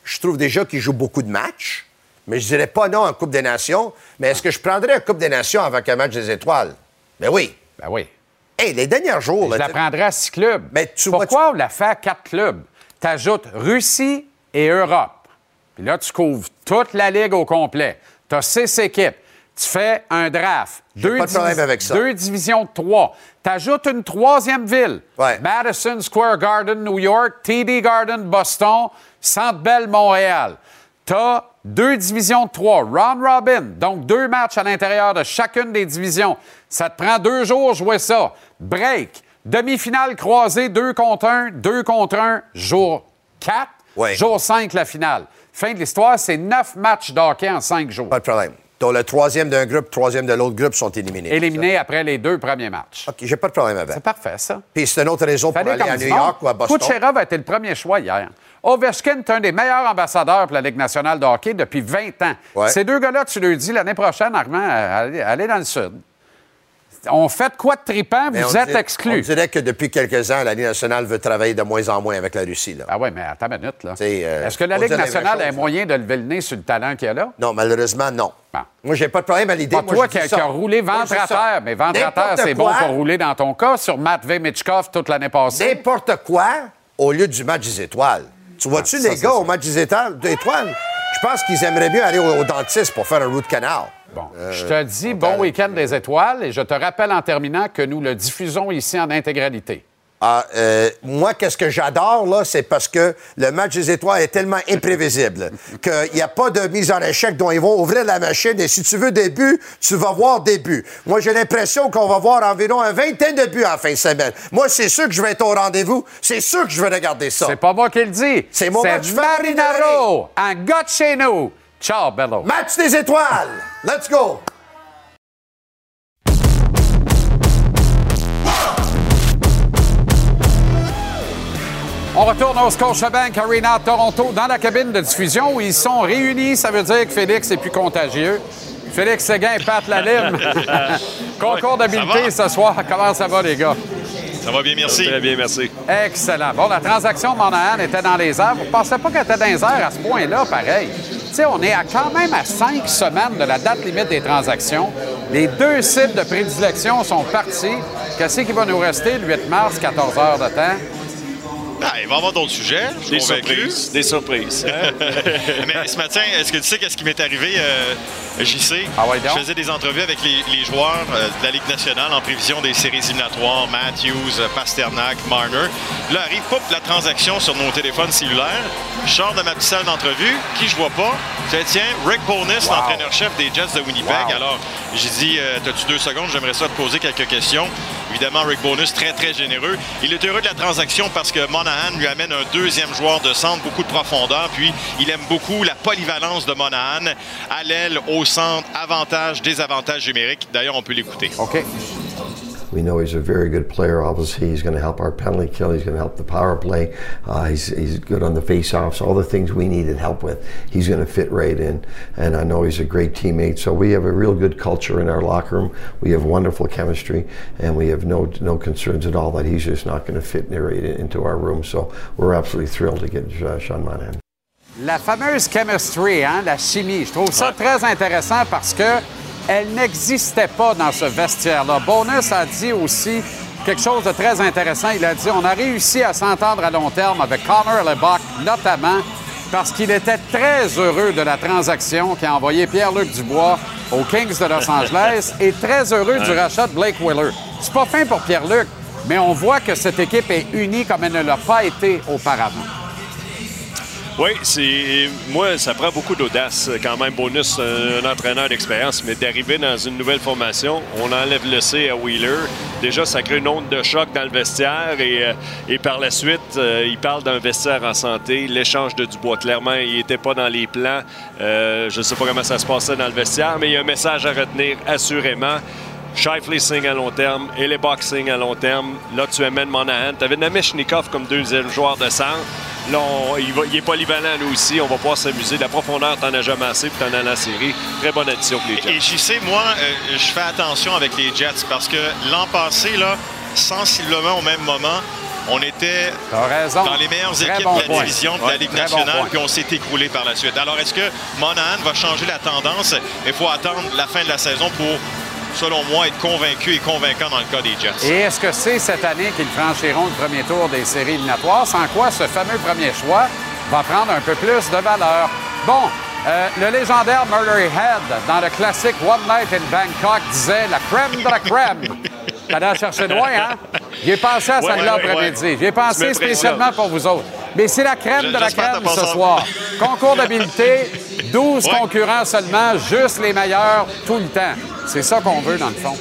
je trouve déjà qu'il joue beaucoup de matchs, mais je dirais pas non en Coupe des Nations. Mais est-ce que je prendrais un Coupe des Nations avec un match des étoiles? Ben oui. Ben oui. Hey, les derniers jours, Je là, la prendrais à six clubs. Mais tu vois- Pourquoi on la fait à quatre clubs? Tu ajoutes Russie et Europe. Puis là, tu couvres toute la Ligue au complet. Tu as six équipes. Tu fais un draft. Deux, pas de problème avec ça. deux divisions de trois. Tu ajoutes une troisième ville. Ouais. Madison Square Garden, New York, TD Garden, Boston, Centre Bell, Montréal. Tu as deux divisions de trois, round robin, donc deux matchs à l'intérieur de chacune des divisions. Ça te prend deux jours jouer ça. Break, demi-finale croisée, deux contre un, deux contre un, jour 4, Ouais. jour 5, la finale. Fin de l'histoire, c'est neuf matchs d'hockey en cinq jours. Pas de problème. Donc, le troisième d'un groupe, troisième de l'autre groupe sont éliminés. Éliminés après les deux premiers matchs. OK, j'ai pas de problème avec. C'est parfait, ça. Puis c'est une autre raison pour aller à New. York ou à Boston. Kucherov a été le premier choix hier. Ovechkin est un des meilleurs ambassadeurs pour la Ligue nationale de hockey depuis 20 ans. Ouais. Ces deux gars-là, tu leur dis l'année prochaine, Armand, allez, allez dans le Sud. On fait quoi de tripant, vous êtes dirait- On dirait que depuis quelques ans, la Ligue nationale veut travailler de moins en moins avec la Russie. Là. Ah oui, mais attends une minute. là. Euh, Est-ce que la Ligue nationale a là. moyen de lever le nez sur le talent qu'il y a là? Non, malheureusement, non. Bon. Moi, j'ai pas de problème à l'idée. Pas toi qui a, roulé ventre à terre, mais ventre à terre, c'est bon pour rouler dans ton cas sur Matvey Mitchkov toute l'année passée. N'importe quoi au lieu du match des étoiles. Tu vois-tu Ah, ça, les gars au match des étoiles? des étoiles? Je pense qu'ils aimeraient mieux aller au, au dentiste pour faire un root canal. Bon, je te dis bon week-end des étoiles et je te rappelle en terminant que nous le diffusons ici en intégralité. Ah, euh, moi, qu'est-ce que j'adore, là, c'est parce que le match des étoiles est tellement imprévisible qu'il n'y a pas de mise en échec dont ils vont ouvrir la machine et si tu veux des buts, tu vas voir des buts. Moi, j'ai l'impression qu'on va voir environ un vingtaine de buts en fin de semaine. Moi, c'est sûr que je vais être au rendez-vous. C'est sûr que je vais regarder ça. C'est pas moi qui le dis. C'est mon match Marinaro, un gars de chez nous. Ciao, Bello. Match des étoiles! Let's go! On retourne au Scotiabank Arena de Toronto dans la cabine de diffusion où ils sont réunis. Ça veut dire que Félix est plus contagieux. Félix Séguin et Pat Lalime. Concours d'habileté ce soir. Comment ça va, les gars? Ça va bien, merci. Très bien, merci. Excellent. Bon, la transaction Monahan était dans les airs. Vous ne pensez pas qu'elle était dans les airs à ce point-là, pareil? On est quand même à cinq semaines de la date limite des transactions. Les deux sites de prédilection sont partis. Qu'est-ce qui va nous rester le 8 mars, 14 heures de temps? Ah, il va y avoir d'autres sujets, Des surprises. Des surprises. hein? Mais ce matin, est-ce que tu sais qu'est-ce qui m'est arrivé, euh, JC? Ah ouais, donc? Je faisais des entrevues avec les, les joueurs euh, de la Ligue nationale en prévision des séries éliminatoires, Matthews, euh, Pasternak, Marner. Là arrive, pop, la transaction sur nos téléphones cellulaires. Je sors de ma petite salle d'entrevue, qui je vois pas? Je dis, tiens, Rick Bonus, Wow. l'entraîneur-chef des Jets de Winnipeg. Wow. Alors, j'ai dit, euh, t'as-tu deux secondes? J'aimerais ça te poser quelques questions. Évidemment, Rick Bonus, très, très généreux. Il est heureux de la transaction parce que Monahan lui amène un deuxième joueur de centre, beaucoup de profondeur. Puis, il aime beaucoup la polyvalence de Monahan. À l'aile, au centre, avantage, désavantage numérique. D'ailleurs, on peut l'écouter. OK. We know he's a very good player. Obviously, he's going to help our penalty kill. He's going to help the power play. Uh, he's, he's good on the face-offs. All the things we needed help with, he's going to fit right in. And I know he's a great teammate. So we have a real good culture in our locker room. We have wonderful chemistry, and we have no no concerns at all that he's just not going to fit right into our room. So we're absolutely thrilled to get uh, Sean Monahan. La fameuse chemistry, hein, la chimie, je trouve ça très intéressant parce que elle n'existait pas dans ce vestiaire-là. Bonus a dit aussi quelque chose de très intéressant. Il a dit on a réussi à s'entendre à long terme avec Connor LeBuck, notamment parce qu'il était très heureux de la transaction qui a envoyé Pierre-Luc Dubois aux Kings de Los Angeles et très heureux du rachat de Blake Wheeler. C'est pas fin pour Pierre-Luc, mais on voit que cette équipe est unie comme elle ne l'a pas été auparavant. Oui, c'est moi, ça prend beaucoup d'audace. Quand même, bonus, un, entraîneur d'expérience, mais d'arriver dans une nouvelle formation, on enlève le C à Wheeler. Déjà, ça crée une onde de choc dans le vestiaire et, euh, et par la suite, euh, il parle d'un vestiaire en santé. L'échange de Dubois, clairement, il n'était pas dans les plans. Euh, je ne sais pas comment ça se passait dans le vestiaire, mais il y a un message à retenir assurément. Shifley signe à long terme, et boxing à long terme. Là, tu amènes Monahan. Tu avais Nameshnikov comme deuxième joueur de centre. Là, on- il, va- il est polyvalent, nous aussi. On va pouvoir s'amuser. La profondeur, t'en as jamais assez, puis t'en as dans la série. Très bonne addition pour les Jets. Et j'y sais, moi, euh, je fais attention avec les Jets parce que l'an passé, là, sensiblement au même moment, on était dans les meilleures Très équipes bon de la point. division de Ouais, la Ligue bon nationale, point. puis on s'est écroulé par la suite. Alors, est-ce que Monahan va changer la tendance? Il faut attendre la fin de la saison pour, selon moi, être convaincu et convaincant dans le cas des Jets. Et est-ce que c'est cette année qu'ils franchiront le premier tour des séries éliminatoires, sans quoi ce fameux premier choix va prendre un peu plus de valeur? Bon, euh, le légendaire Murray Head, dans le classique One Night in Bangkok, disait la crème de la crème. Chercher loin, hein? J'y ai pensé à celle-là ouais, après-midi. ouais. J'y ai Tu pensé spécialement pour vous autres. Mais c'est la crème de la crème ce soir. Concours d'habileté, 12 Ouais. concurrents seulement, juste les meilleurs tout le temps. C'est ça qu'on veut, dans le fond.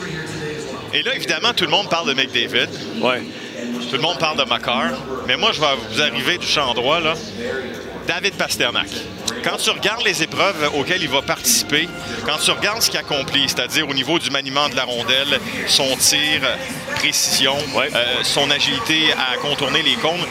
Et là, évidemment, tout le monde parle de McDavid. Ouais. Tout le monde parle de Makar. Mais moi, je vais vous arriver du champ droit, là. David Pasternak. Quand tu regardes les épreuves auxquelles il va participer, quand tu regardes ce qu'il accomplit, c'est-à-dire au niveau du maniement de la rondelle, son tir, précision, Ouais. euh, son agilité à contourner les cônes,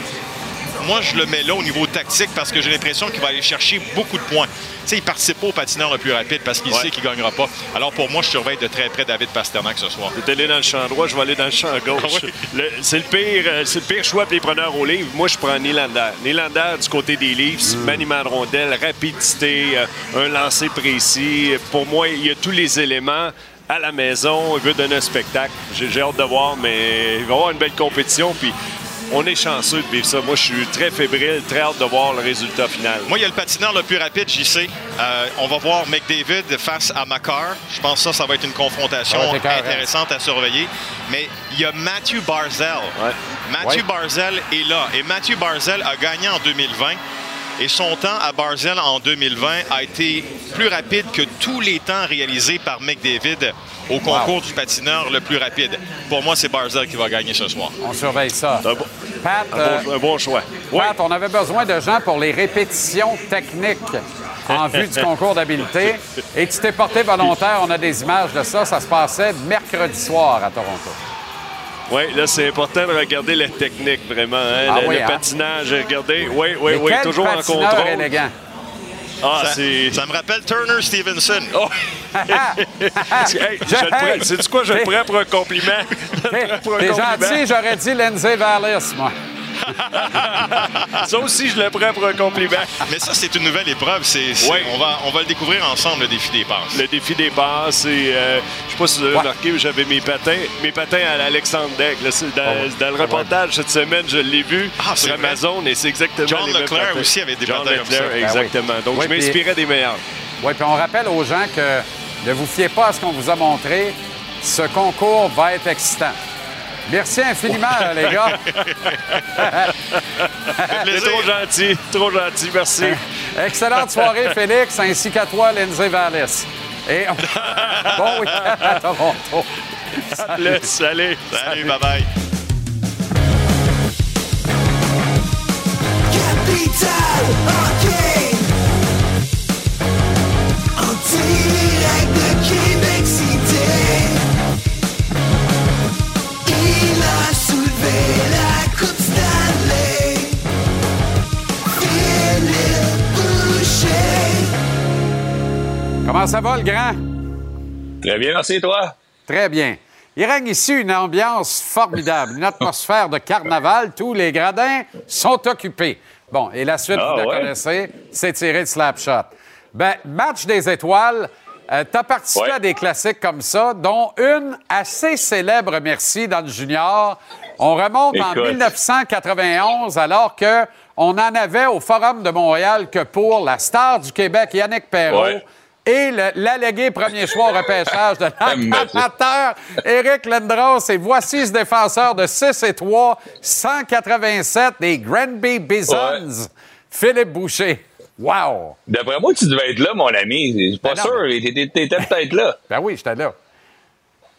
moi, je le mets là au niveau tactique parce que j'ai l'impression qu'il va aller chercher beaucoup de points. Tu sais, il participe pas au patineur le plus rapide parce qu'il Ouais. sait qu'il gagnera pas. Alors, pour moi, je surveille de très près David Pasternak ce soir. T'es allé dans le champ droit, je vais aller dans le champ gauche. Oui. Le- c'est, le pire, euh, c'est le pire choix pour les preneurs au livre. Moi, je prends Nylander. Nylander du côté des Leafs, maniement de rondelle, rapidité, euh, un lancer précis. Pour moi, il y a tous les éléments à la maison. Il veut donner un spectacle. J'ai, j'ai hâte de voir, mais il va y avoir une belle compétition. Puis on est chanceux de vivre ça. Moi, je suis très fébrile, très hâte de voir le résultat final. Moi, il y a le patineur le plus rapide, JC. Euh, on va voir McDavid face à Makar. Je pense que ça, ça va être une confrontation être écœurant. intéressante à surveiller. Mais il y a Matthew Barzell. Ouais. Matthew Ouais. Barzell est là. Et Matthew Barzell a gagné en 2020. Et son temps à Barzell en 2020 a été plus rapide que tous les temps réalisés par McDavid au concours du patineur le plus rapide. Pour moi, c'est Barzell qui va gagner ce soir. On surveille ça. Un bon, Pat, un euh, bon- un bon choix. Pat, on avait besoin de gens pour les répétitions techniques en vue du concours d'habileté. Et tu t'es porté volontaire. On a des images de ça. Ça se passait mercredi soir à Toronto. Oui, là, c'est important de regarder la technique, vraiment. hein, Ah le, oui, le hein? patinage, regardez. Oui, oui, Mais oui, quel toujours en contrôle. élégant. Ah, Ça, c'est. ça me rappelle Turner Stevenson. Oh! Hey, je prends- sais-tu quoi? Je le prends pour un compliment? T'es prends pour un t'es compliment. gentil, j'aurais dit Lindsay Vallis, moi. Ça aussi, je le prends pour un compliment. Mais ça, c'est une nouvelle épreuve. C'est, c'est- Ouais. on, va, on va le découvrir ensemble, le défi des passes. Le défi des passes, et euh, je sais pas si vous avez remarqué, mais j'avais mes patins, mes patins à l'Alexandre Deck. là, c'est dans, Ah ouais. dans le reportage cette semaine, je l'ai vu Ah, c'est sur vrai. Amazon et c'est exactement John les mêmes Leclerc patins. aussi avait des John patins comme Leclerc, ça. Exactement. Donc, je puis- m'inspirais des meilleurs. Oui, puis on rappelle aux gens que ne vous fiez pas à ce qu'on vous a montré. Ce concours va être excitant. Merci infiniment, les gars. C'est trop gentil, trop gentil, merci. Excellente soirée, Félix, ainsi qu'à toi, Lindsay Vallis. Et on- bon week-end à Toronto. Laisse, salut. Salut, bye-bye. Capital Comment ça va, le grand? Très bien, merci toi. Très bien. Il règne ici une ambiance formidable, une atmosphère de carnaval. Tous les gradins sont occupés. Bon, et la suite, Ah, vous la ouais? connaissez, c'est tiré de Slapshot. Ben, match des étoiles. tu as participé Ouais. à des classiques comme ça, dont une assez célèbre, merci, dans le junior. On remonte en Écoute. 1991, alors que on en avait au Forum de Montréal que pour la star du Québec, Yannick Perrault, Ouais. Et l'allégué premier choix au repêchage de l'amateur Éric Lindros. Et voici ce défenseur de 6 et 3, 187 des Granby Bisons, Philippe Boucher. Wow! D'après moi, tu devais être là, mon ami. Je suis pas Ben sûr. T'étais t'étais peut-être là. Ben oui, j'étais là.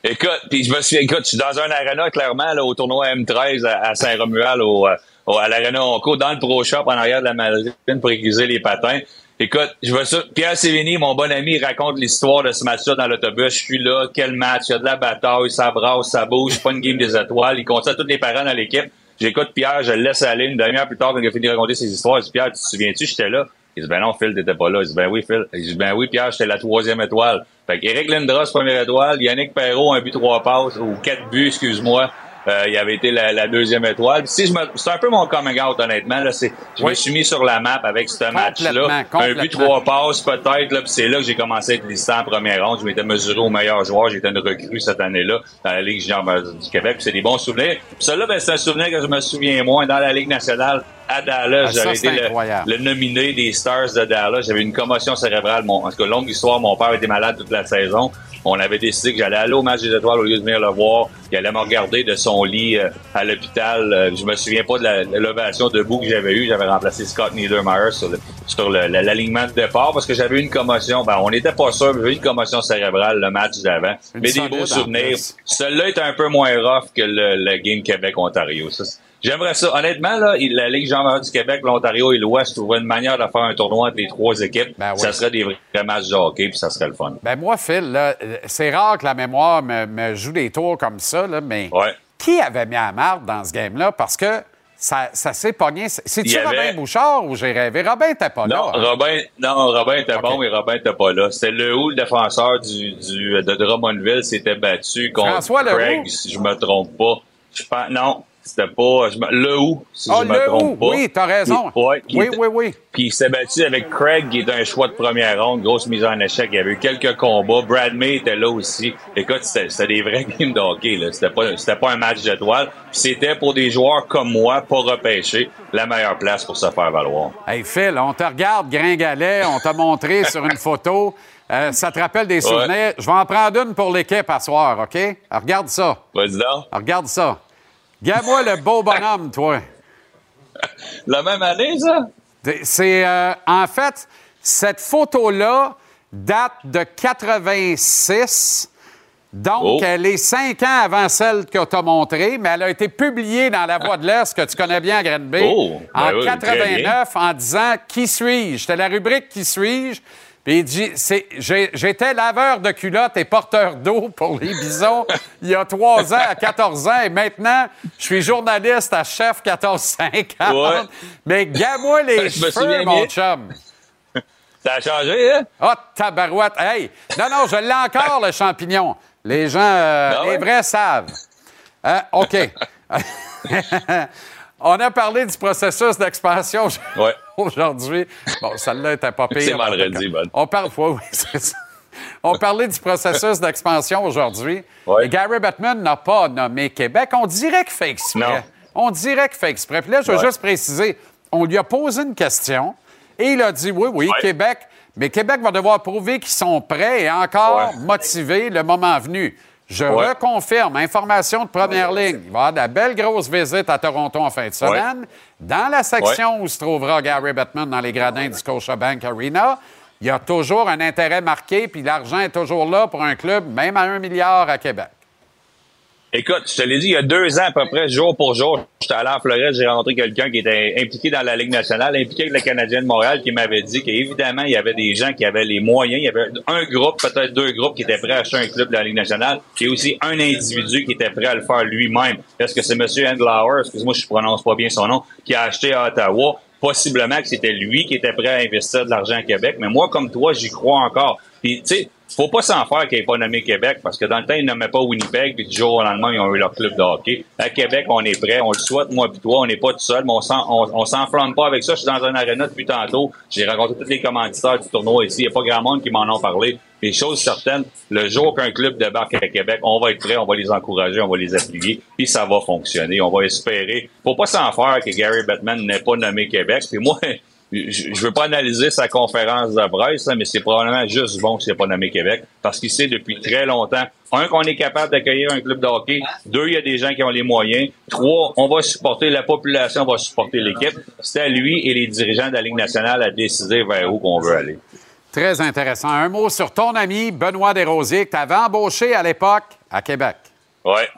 Écoute, puis je me souviens, écoute, je suis dans un arena, clairement, là, au tournoi M13 à, à Saint-Romuald, au, euh, au- à l'arena Onco, dans le Pro Shop, en arrière de la marine pour aiguiser les patins. Écoute, je vois ça. Pierre Sévigny, mon bon ami, raconte l'histoire de ce match-là dans l'autobus. Je suis là, quel match, il y a de la bataille, ça brasse, ça bouge, pas une game des étoiles. Il compte ça tous les parents dans l'équipe. J'écoute Pierre, je le laisse aller une demi-heure plus tard quand il a fini de raconter ses histoires. Je dis, Pierre, tu te souviens-tu, j'étais là? Il dit, ben non, Phil, t'étais pas là. Il dit, ben oui, Phil. Il dit, ben oui, Pierre, j'étais la troisième étoile. Fait qu'Éric Lindros, première étoile. Yannick Perrault, un but, trois passes, ou quatre buts, excuse-moi. Euh, il avait été la, la deuxième étoile. Si je me, c'est un peu mon coming out, honnêtement. Là, c'est, je me suis mis sur la map avec ce match-là. Un but, trois passes, peut-être. Là, puis c'est là que j'ai commencé à être listé en première ronde. Je m'étais mesuré au meilleur joueur. J'étais une recrue cette année-là dans la Ligue junior du Québec. Puis c'est des bons souvenirs. Puis celui-là, ben, c'est un souvenir que je me souviens moins. Dans la Ligue nationale, à Dallas, Ah, j'avais été le, nominé des Stars de Dallas. J'avais une commotion cérébrale. Mon, en tout cas, longue histoire. Mon père était malade toute la saison. On avait décidé que j'allais aller au match des étoiles au lieu de venir le voir. Il allait me regarder de son lit euh, à l'hôpital. Euh, je me souviens pas de la- l'ovation debout que j'avais eue. J'avais remplacé Scott Niedermeyer sur le- sur l'alignement de départ parce que j'avais eu une commotion. Ben, on n'était pas sûr, j'avais une commotion cérébrale le match d'avant. Mais des beaux en souvenirs. Celui-là est un peu moins rough que le, le game Québec-Ontario. Ça, J'aimerais ça. Honnêtement, là, la Ligue jean du Québec, l'Ontario et l'Ouest trouvaient une manière de faire un tournoi entre les trois équipes. Ben oui. Ça serait des vrais matchs de hockey, puis ça serait le fun. Ben moi, Phil, c'est rare que la mémoire me, me joue des tours comme ça, là, mais Ouais. qui avait mis à marde dans ce game-là? Parce que ça, ça s'est pogné. C'est-tu avait- Robin Bouchard ou j'ai rêvé? Robin n'était pas Non, là. hein? Robin, non, Robin était bon, mais Robin était pas là. C'était le le défenseur du, du, de Drummondville, s'était battu contre François? Craig, si je me trompe pas. Je pense, non, c'était pas, je me, Lehoux, si Ah, je me Lehoux, trompe pas. oui, t'as raison. Ouais, Oui, était- oui, oui. Puis il s'est battu avec Craig, qui est un choix de première ronde, grosse mise en échec. Il y avait eu quelques combats. Brad May était là aussi. Écoute, c'était des vrais games de hockey. C'était pas, c'était pas un match d'étoiles. Puis c'était pour des joueurs comme moi, pas repêchés, la meilleure place pour se faire valoir. Hey, Phil, on te regarde gringalet, on t'a montré sur une photo. Euh, ça te rappelle des Ouais. souvenirs? Je vais en prendre une pour l'équipe à soir, OK? Alors, regarde ça. Vas-y. Alors, regarde ça. Regarde-moi le beau bonhomme, toi. La même année, ça? C'est euh, en fait cette photo-là date de 86. Donc, Oh. elle est cinq ans avant celle que tu as montrée, mais elle a été publiée dans La Voix de l'Est, que tu connais bien à Grenby, Oh, ben en oui, très 89, en disant Qui suis-je? C'était la rubrique Qui suis-je? Il dit J'étais laveur de culottes et porteur d'eau pour les bisons il y a trois ans, à 14 ans, et maintenant, je suis journaliste à chef 1450. Ouais. Mais gamme-moi les cheveux, mon bien. chum. Ça a changé, hein? Ah, tabarouette. Hey! Non, non, je l'ai encore, le champignon. Les gens, euh, Ah ouais? les vrais savent. Hein? OK. On a parlé du processus d'expansion Ouais. aujourd'hui. Bon, celle-là était pas pire. C'est vendredi, Bud. On parle, oui, c'est ça. On parlait du processus d'expansion aujourd'hui. Ouais. Gary Bettman n'a pas nommé Québec. On dirait qu'il fait exprès. Non. On dirait qu'il fait exprès. Puis là, je veux Ouais. juste préciser, on lui a posé une question et il a dit oui, oui, Ouais. Québec. Mais Québec va devoir prouver qu'ils sont prêts et encore motivés le moment venu. Je Ouais. reconfirme, information de première ligne. Il va y avoir de la belle grosse visite à Toronto en fin de semaine. Dans la section où se trouvera Gary Bettman dans les gradins du Scotiabank Arena, il y a toujours un intérêt marqué, puis l'argent est toujours là pour un club, même à un milliard à Québec. Écoute, je te l'ai dit, il y a deux ans à peu près, jour pour jour, j'étais allé en Floride, j'ai rencontré quelqu'un qui était impliqué dans la Ligue nationale, impliqué avec le Canadien de Montréal, qui m'avait dit qu'évidemment, il y avait des gens qui avaient les moyens. Il y avait un groupe, peut-être deux groupes qui étaient prêts à acheter un club de la Ligue nationale, et aussi un individu qui était prêt à le faire lui-même. Est-ce que c'est M. Andlauer, excuse-moi, je prononce pas bien son nom, qui a acheté à Ottawa? Possiblement que c'était lui qui était prêt à investir de l'argent à Québec, mais moi, comme toi, j'y crois encore. Puis, tu sais, faut pas s'en faire qu'il n'ait pas nommé Québec, parce que dans le temps, ils nommaient pas Winnipeg, puis du jour au lendemain, ils ont eu leur club de hockey. À Québec, on est prêt, on le souhaite, moi puis toi, on n'est pas tout seul, mais on s'en, s'enflamme pas avec ça. Je suis dans un aréna depuis tantôt, j'ai rencontré tous les commanditaires du tournoi ici, il n'y a pas grand monde qui m'en ont parlé. Les choses certaines, le jour qu'un club débarque à Québec, on va être prêt, on va les encourager, on va les appuyer, puis ça va fonctionner. On va espérer. Faut pas s'en faire que Gary Bettman n'ait pas nommé Québec. Puis moi, je je veux pas analyser sa conférence de presse, mais c'est probablement juste bon qu'il n'ait pas nommé Québec, parce qu'il sait depuis très longtemps, un, qu'on est capable d'accueillir un club de hockey, deux, il y a des gens qui ont les moyens, trois, on va supporter, la population va supporter l'équipe. C'est à lui et les dirigeants de la Ligue nationale à décider vers où qu'on veut aller. Très intéressant. Un mot sur ton ami Benoît Desrosiers, que tu avais embauché à l'époque à Québec. Ouais.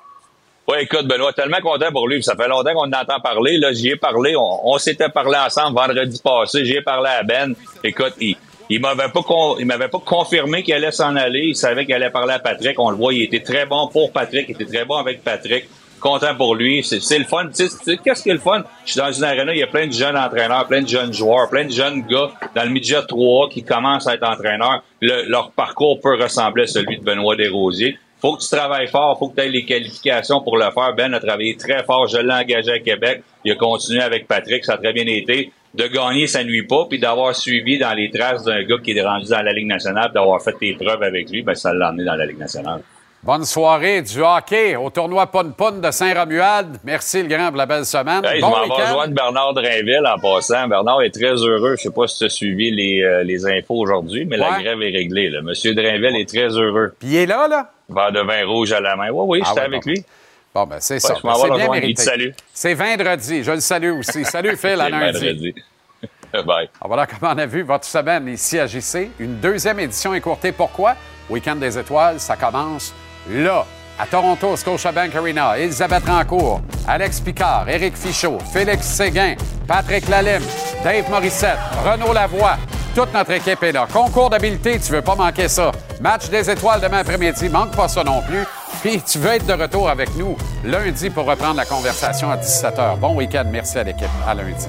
Ouais, écoute, Benoît, tellement content pour lui. Ça fait longtemps qu'on en entend parler. Là, j'y ai parlé. On, s'était parlé ensemble vendredi passé. J'y ai parlé à Ben. Écoute, il, il m'avait pas il m'avait pas confirmé qu'il allait s'en aller. Il savait qu'il allait parler à Patrick. On le voit, il était très bon pour Patrick. Il était très bon avec Patrick. Content pour lui. C'est, le fun. Qu'est-ce qui est le fun? Je suis dans une arena, il y a plein de jeunes entraîneurs, plein de jeunes joueurs, plein de jeunes gars dans le midget 3 qui commencent à être entraîneurs. Le- leur parcours peut ressembler à celui de Benoît Desrosiers. Faut que tu travailles fort, faut que tu aies les qualifications pour le faire. Ben a travaillé très fort, je l'ai engagé à Québec. Il a continué avec Patrick, ça a très bien été. De gagner, ça nuit pas, puis d'avoir suivi dans les traces d'un gars qui est rendu dans la Ligue nationale, d'avoir fait tes preuves avec lui, ben ça l'a emmené dans la Ligue nationale. Bonne soirée du hockey au tournoi Pon-Pon de Saint-Romuald. Merci, le grand, pour la belle semaine. Hey, bon je m'en vais rejoindre Bernard Drainville en passant. Bernard est très heureux. Je sais pas si tu as suivi les, euh, les infos aujourd'hui, mais la grève est réglée. Là. Monsieur Drainville est très heureux. Puis il est là, là? Verre de vin rouge à la main. Oui, oui, Ah j'étais ouais, avec bon. lui. Bon, ben c'est Ouais, ça. vais c'est bien mérité. C'est vendredi. Je le salue aussi. Salut, Phil, à lundi. vendredi. Bye. Ah, Voilà comment on a vu votre semaine ici à JC. Une deuxième édition écourtée. Pourquoi? Week-end des étoiles, ça commence là, à Toronto, Scotiabank Arena. Elisabeth Rancourt, Alex Picard, Éric Fichaud, Félix Séguin, Patrick Lalime, Dave Morissette, Renaud Lavoie. Toute notre équipe est là. Concours d'habileté, tu veux pas manquer ça. Match des étoiles demain après-midi, manque pas ça non plus. Puis tu veux être de retour avec nous lundi pour reprendre la conversation à 17h. Bon week-end, merci à l'équipe. À lundi.